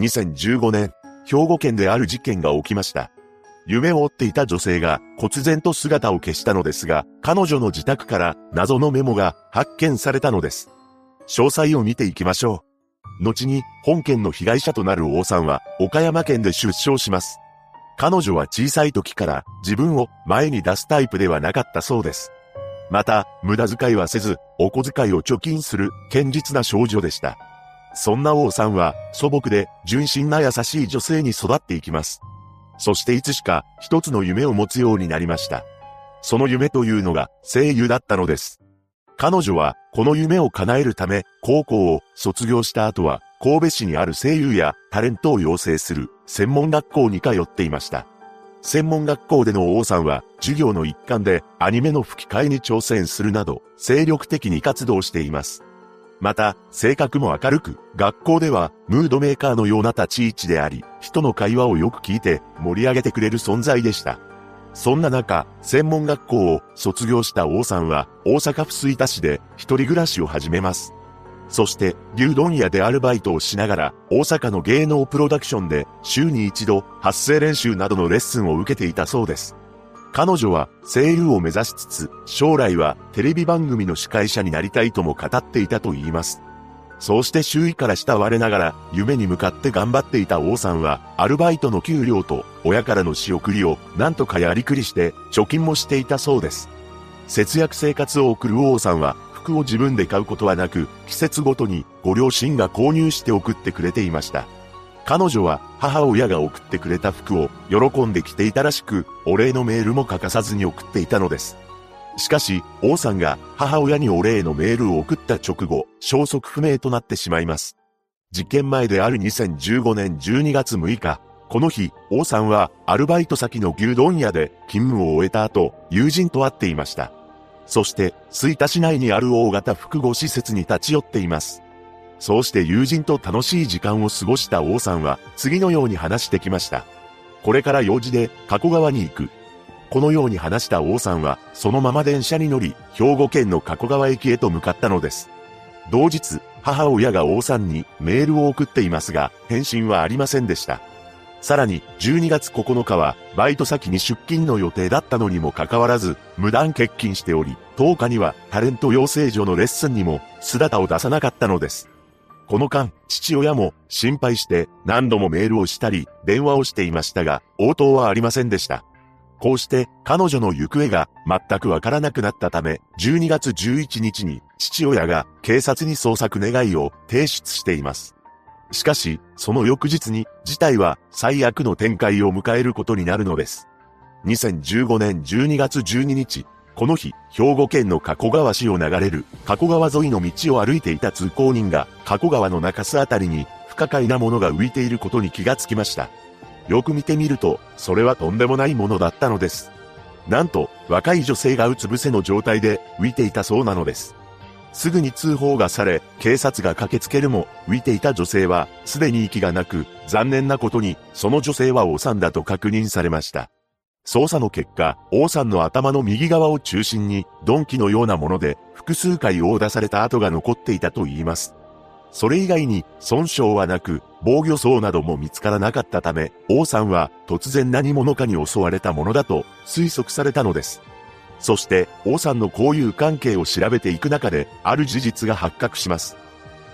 2015年、兵庫県である事件が起きました。夢を追っていた女性が忽然と姿を消したのですが、彼女の自宅から謎のメモが発見されたのです。詳細を見ていきましょう。後に本件の被害者となる王さんは岡山県で出生します。彼女は小さい時から自分を前に出すタイプではなかったそうです。また、無駄遣いはせず、お小遣いを貯金する堅実な少女でした。そんな王さんは素朴で純真な優しい女性に育っていきます。そしていつしか一つの夢を持つようになりました。その夢というのが声優だったのです。彼女はこの夢を叶えるため高校を卒業した後は神戸市にある声優やタレントを養成する専門学校に通っていました。専門学校での王さんは授業の一環でアニメの吹き替えに挑戦するなど精力的に活動しています。また、性格も明るく、学校ではムードメーカーのような立ち位置であり、人の会話をよく聞いて盛り上げてくれる存在でした。そんな中、専門学校を卒業した王さんは大阪府吹田市で一人暮らしを始めます。そして、牛丼屋でアルバイトをしながら、大阪の芸能プロダクションで週に一度発声練習などのレッスンを受けていたそうです。彼女は声優を目指しつつ、将来はテレビ番組の司会者になりたいとも語っていたと言います。そうして周囲から慕われながら夢に向かって頑張っていた王さんはアルバイトの給料と親からの仕送りをなんとかやりくりして貯金もしていたそうです。節約生活を送る王さんは服を自分で買うことはなく季節ごとにご両親が購入して送ってくれていました。彼女は母親が送ってくれた服を喜んで着ていたらしく、お礼のメールも欠かさずに送っていたのです。しかし、王さんが母親にお礼のメールを送った直後、消息不明となってしまいます。事件前である2015年12月6日、この日、王さんはアルバイト先の牛丼屋で勤務を終えた後、友人と会っていました。そして、吹田市内にある大型複合施設に立ち寄っています。そうして友人と楽しい時間を過ごした王さんは次のように話してきました。これから用事で加古川に行く。このように話した王さんはそのまま電車に乗り兵庫県の加古川駅へと向かったのです。同日、母親が王さんにメールを送っていますが返信はありませんでした。さらに12月9日はバイト先に出勤の予定だったのにもかかわらず無断欠勤しており10日にはタレント養成所のレッスンにも姿を出さなかったのです。この間、父親も心配して何度もメールをしたり電話をしていましたが、応答はありませんでした。こうして彼女の行方が全くわからなくなったため、12月11日に父親が警察に捜索願いを提出しています。しかし、その翌日に事態は最悪の展開を迎えることになるのです。2015年12月12日、この日、兵庫県の加古川市を流れる加古川沿いの道を歩いていた通行人が加古川の中州あたりに不可解なものが浮いていることに気がつきました。よく見てみると、それはとんでもないものだったのです。なんと、若い女性がうつ伏せの状態で浮いていたそうなのです。すぐに通報がされ、警察が駆けつけるも、浮いていた女性は、すでに息がなく、残念なことに、その女性は王さんだと確認されました。捜査の結果、王さんの頭の右側を中心に、鈍器のようなもので、複数回殴打された跡が残っていたと言います。それ以外に、損傷はなく、防御層なども見つからなかったため、王さんは突然何者かに襲われたものだと推測されたのです。そして、王さんの交友関係を調べていく中で、ある事実が発覚します。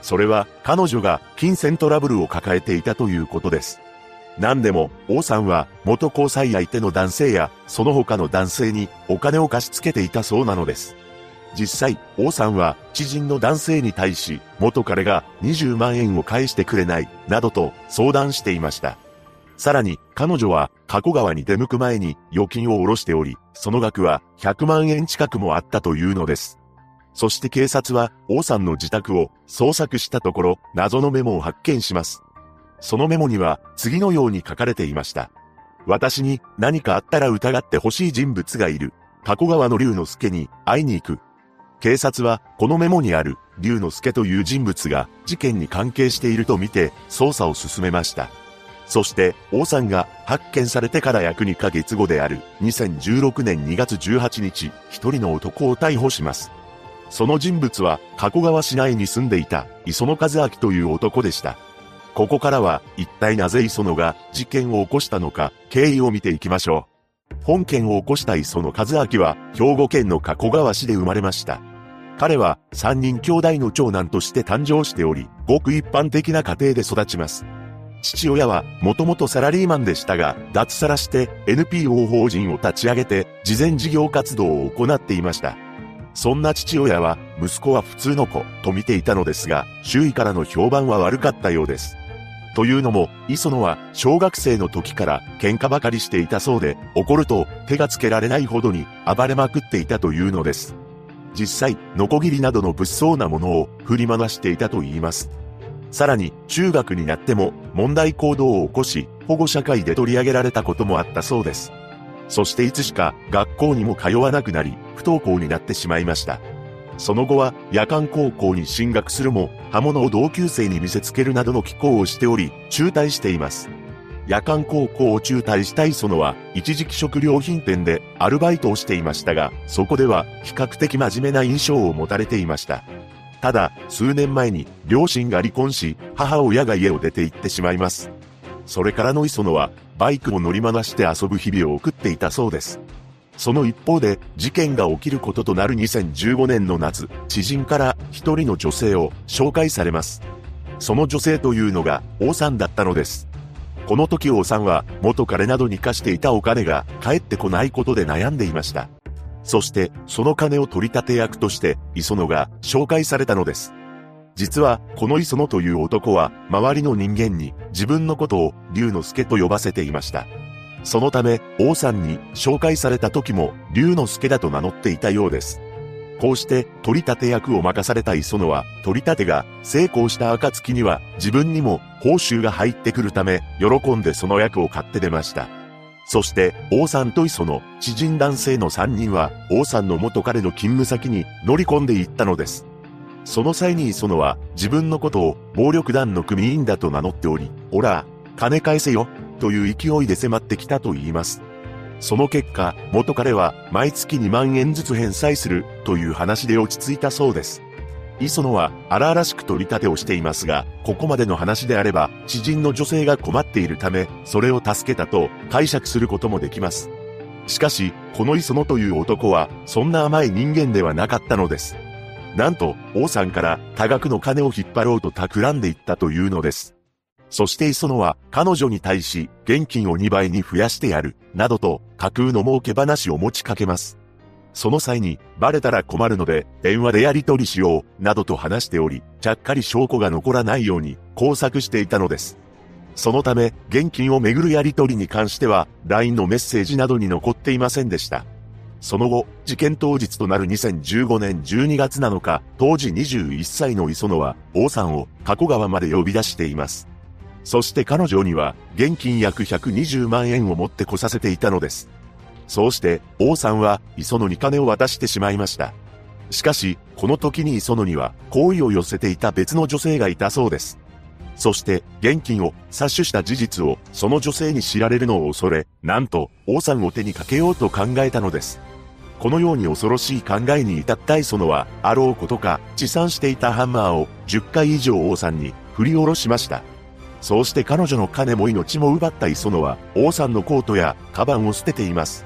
それは、彼女が金銭トラブルを抱えていたということです。何でも、王さんは元交際相手の男性やその他の男性にお金を貸し付けていたそうなのです。実際、王さんは知人の男性に対し、元彼が20万円を返してくれない、などと相談していました。さらに、彼女は、加古川に出向く前に預金を下ろしており、その額は100万円近くもあったというのです。そして警察は、王さんの自宅を捜索したところ、謎のメモを発見します。そのメモには次のように書かれていました。私に何かあったら疑ってほしい人物がいる。加古川の龍之介に会いに行く。警察はこのメモにある龍之介という人物が事件に関係しているとみて捜査を進めました。そして王さんが発見されてから約2ヶ月後である2016年2月18日、一人の男を逮捕します。その人物は加古川市内に住んでいた磯野和明という男でした。ここからは一体なぜ磯野が事件を起こしたのか経緯を見ていきましょう。本件を起こした磯野和明は兵庫県の加古川市で生まれました。彼は三人兄弟の長男として誕生しており、ごく一般的な家庭で育ちます。父親はもともとサラリーマンでしたが、脱サラして NPO 法人を立ち上げて、事前事業活動を行っていました。そんな父親は、息子は普通の子と見ていたのですが、周囲からの評判は悪かったようです。というのも、磯野は小学生の時から喧嘩ばかりしていたそうで、怒ると手がつけられないほどに暴れまくっていたというのです。実際、ノコギリなどの物騒なものを振り回していたと言います。さらに、中学になっても問題行動を起こし、保護者会で取り上げられたこともあったそうです。そしていつしか学校にも通わなくなり、不登校になってしまいました。その後は夜間高校に進学するも、刃物を同級生に見せつけるなどの寄稿をしており、中退しています。夜間高校を中退した磯野は、一時期食料品店でアルバイトをしていましたが、そこでは比較的真面目な印象を持たれていました。ただ、数年前に両親が離婚し、母親が家を出て行ってしまいます。それからの磯野は、バイクを乗り回して遊ぶ日々を送っていたそうです。その一方で、事件が起きることとなる2015年の夏、知人から一人の女性を紹介されます。その女性というのが、王さんだったのです。この時王さんは、元彼などに貸していたお金が返ってこないことで悩んでいました。そして、その金を取り立て役として、磯野が紹介されたのです。実は、この磯野という男は、周りの人間に自分のことを龍之介と呼ばせていました。そのため、王さんに紹介された時も、龍之介だと名乗っていたようです。こうして取り立て役を任された磯野は、取り立てが成功した暁には自分にも報酬が入ってくるため、喜んでその役を買って出ました。そして、王さんと磯野、知人男性の3人は、王さんの元彼の勤務先に乗り込んでいったのです。その際に磯野は、自分のことを暴力団の組員だと名乗っており、おら、金返せよ、という勢いで迫ってきたと言います。その結果、元彼は毎月2万円ずつ返済するという話で落ち着いたそうです。磯野は荒々しく取り立てをしていますが、ここまでの話であれば、知人の女性が困っているため、それを助けたと解釈することもできます。しかし、この磯野という男は、そんな甘い人間ではなかったのです。なんと、王さんから多額の金を引っ張ろうと企んでいったというのです。そして磯野は彼女に対し現金を2倍に増やしてやる、などと架空の儲け話を持ちかけます。その際に、バレたら困るので、電話でやり取りしよう、などと話しており、ちゃっかり証拠が残らないように、工作していたのです。そのため、現金をめぐるやり取りに関しては、LINE のメッセージなどに残っていませんでした。その後、事件当日となる2015年12月7日、当時21歳の磯野は、王さんを加古川まで呼び出しています。そして彼女には、現金約120万円を持ってこさせていたのです。そうして、王さんは、磯野に金を渡してしまいました。しかし、この時に磯野には、好意を寄せていた別の女性がいたそうです。そして、現金を詐取した事実を、その女性に知られるのを恐れ、なんと、王さんを手にかけようと考えたのです。このように恐ろしい考えに至った磯野は、あろうことか、持参していたハンマーを10回以上王さんに振り下ろしました。そうして彼女の金も命も奪った磯野は、王さんのコートやカバンを捨てています。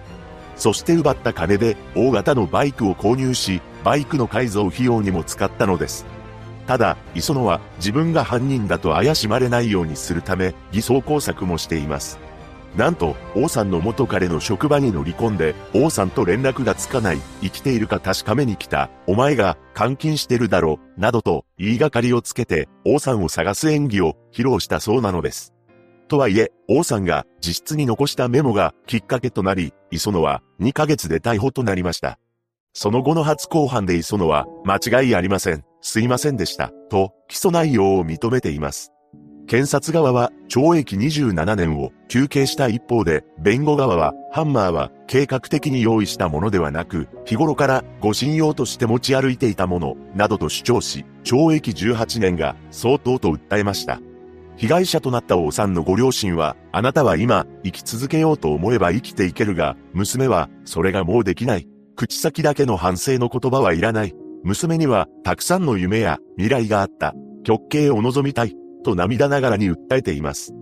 そして奪った金で大型のバイクを購入し、バイクの改造費用にも使ったのです。ただ、磯野は自分が犯人だと怪しまれないようにするため、偽装工作もしています。なんと、王さんの元彼の職場に乗り込んで、王さんと連絡がつかない、生きているか確かめに来た、お前が監禁してるだろ、などと言いがかりをつけて、王さんを探す演技を披露したそうなのです。とはいえ、王さんが自室に残したメモがきっかけとなり、磯野は2ヶ月で逮捕となりました。その後の初公判で磯野は、間違いありません、すいませんでした、と起訴内容を認めています。検察側は懲役27年を求刑した一方で、弁護側はハンマーは計画的に用意したものではなく、日頃から護身用として持ち歩いていたもの、などと主張し、懲役18年が相当と訴えました。被害者となった王さんのご両親は、あなたは今、生き続けようと思えば生きていけるが、娘は、それがもうできない。口先だけの反省の言葉はいらない。娘には、たくさんの夢や未来があった。極刑を望みたい。と涙ながらに訴えています。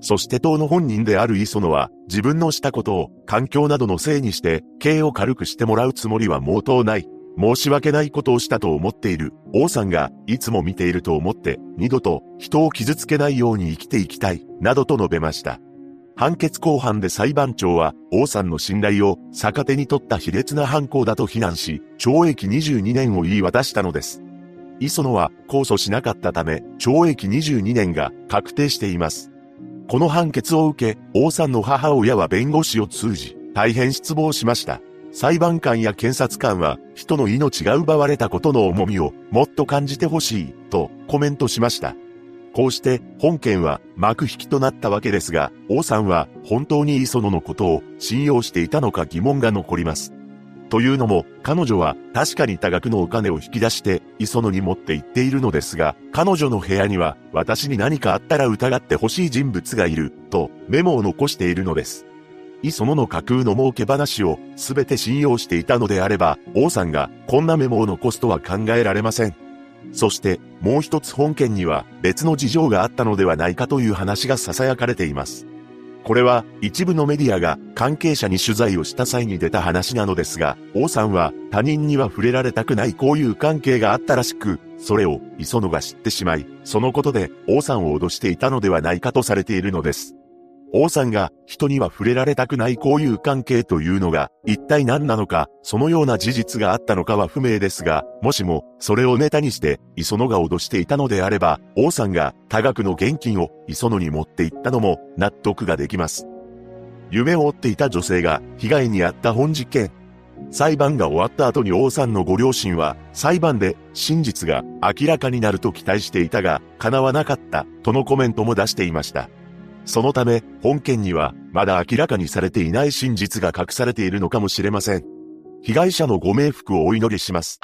そして党の本人である磯野は、自分のしたことを環境などのせいにして、刑を軽くしてもらうつもりは毛頭ない。申し訳ないことをしたと思っている。王さんが、いつも見ていると思って、二度と人を傷つけないように生きていきたい、などと述べました。判決公判で裁判長は、王さんの信頼を逆手に取った卑劣な犯行だと非難し、懲役22年を言い渡したのです。磯野は控訴しなかったため、懲役22年が確定しています。この判決を受け、王さんの母親は弁護士を通じ、大変失望しました。裁判官や検察官は、人の命が奪われたことの重みをもっと感じてほしい、とコメントしました。こうして本件は幕引きとなったわけですが、王さんは本当に磯野のことを信用していたのか疑問が残ります。というのも、彼女は確かに多額のお金を引き出して磯野に持って行っているのですが、彼女の部屋には私に何かあったら疑ってほしい人物がいる、とメモを残しているのです。磯野の架空の儲け話を全て信用していたのであれば、王さんがこんなメモを残すとは考えられません。そしてもう一つ本件には別の事情があったのではないかという話が囁かれています。これは一部のメディアが関係者に取材をした際に出た話なのですが、王さんは他人には触れられたくない交友関係があったらしく、それを磯野が知ってしまい、そのことで王さんを脅していたのではないかとされているのです。王さんが人には触れられたくない交友関係というのが一体何なのか、そのような事実があったのかは不明ですが、もしもそれをネタにして磯野が脅していたのであれば、王さんが多額の現金を磯野に持っていったのも納得ができます。夢を追っていた女性が被害に遭った本事件。裁判が終わった後に王さんのご両親は裁判で真実が明らかになると期待していたが叶わなかったとのコメントも出していました。そのため、本件には、まだ明らかにされていない真実が隠されているのかもしれません。被害者のご冥福をお祈りします。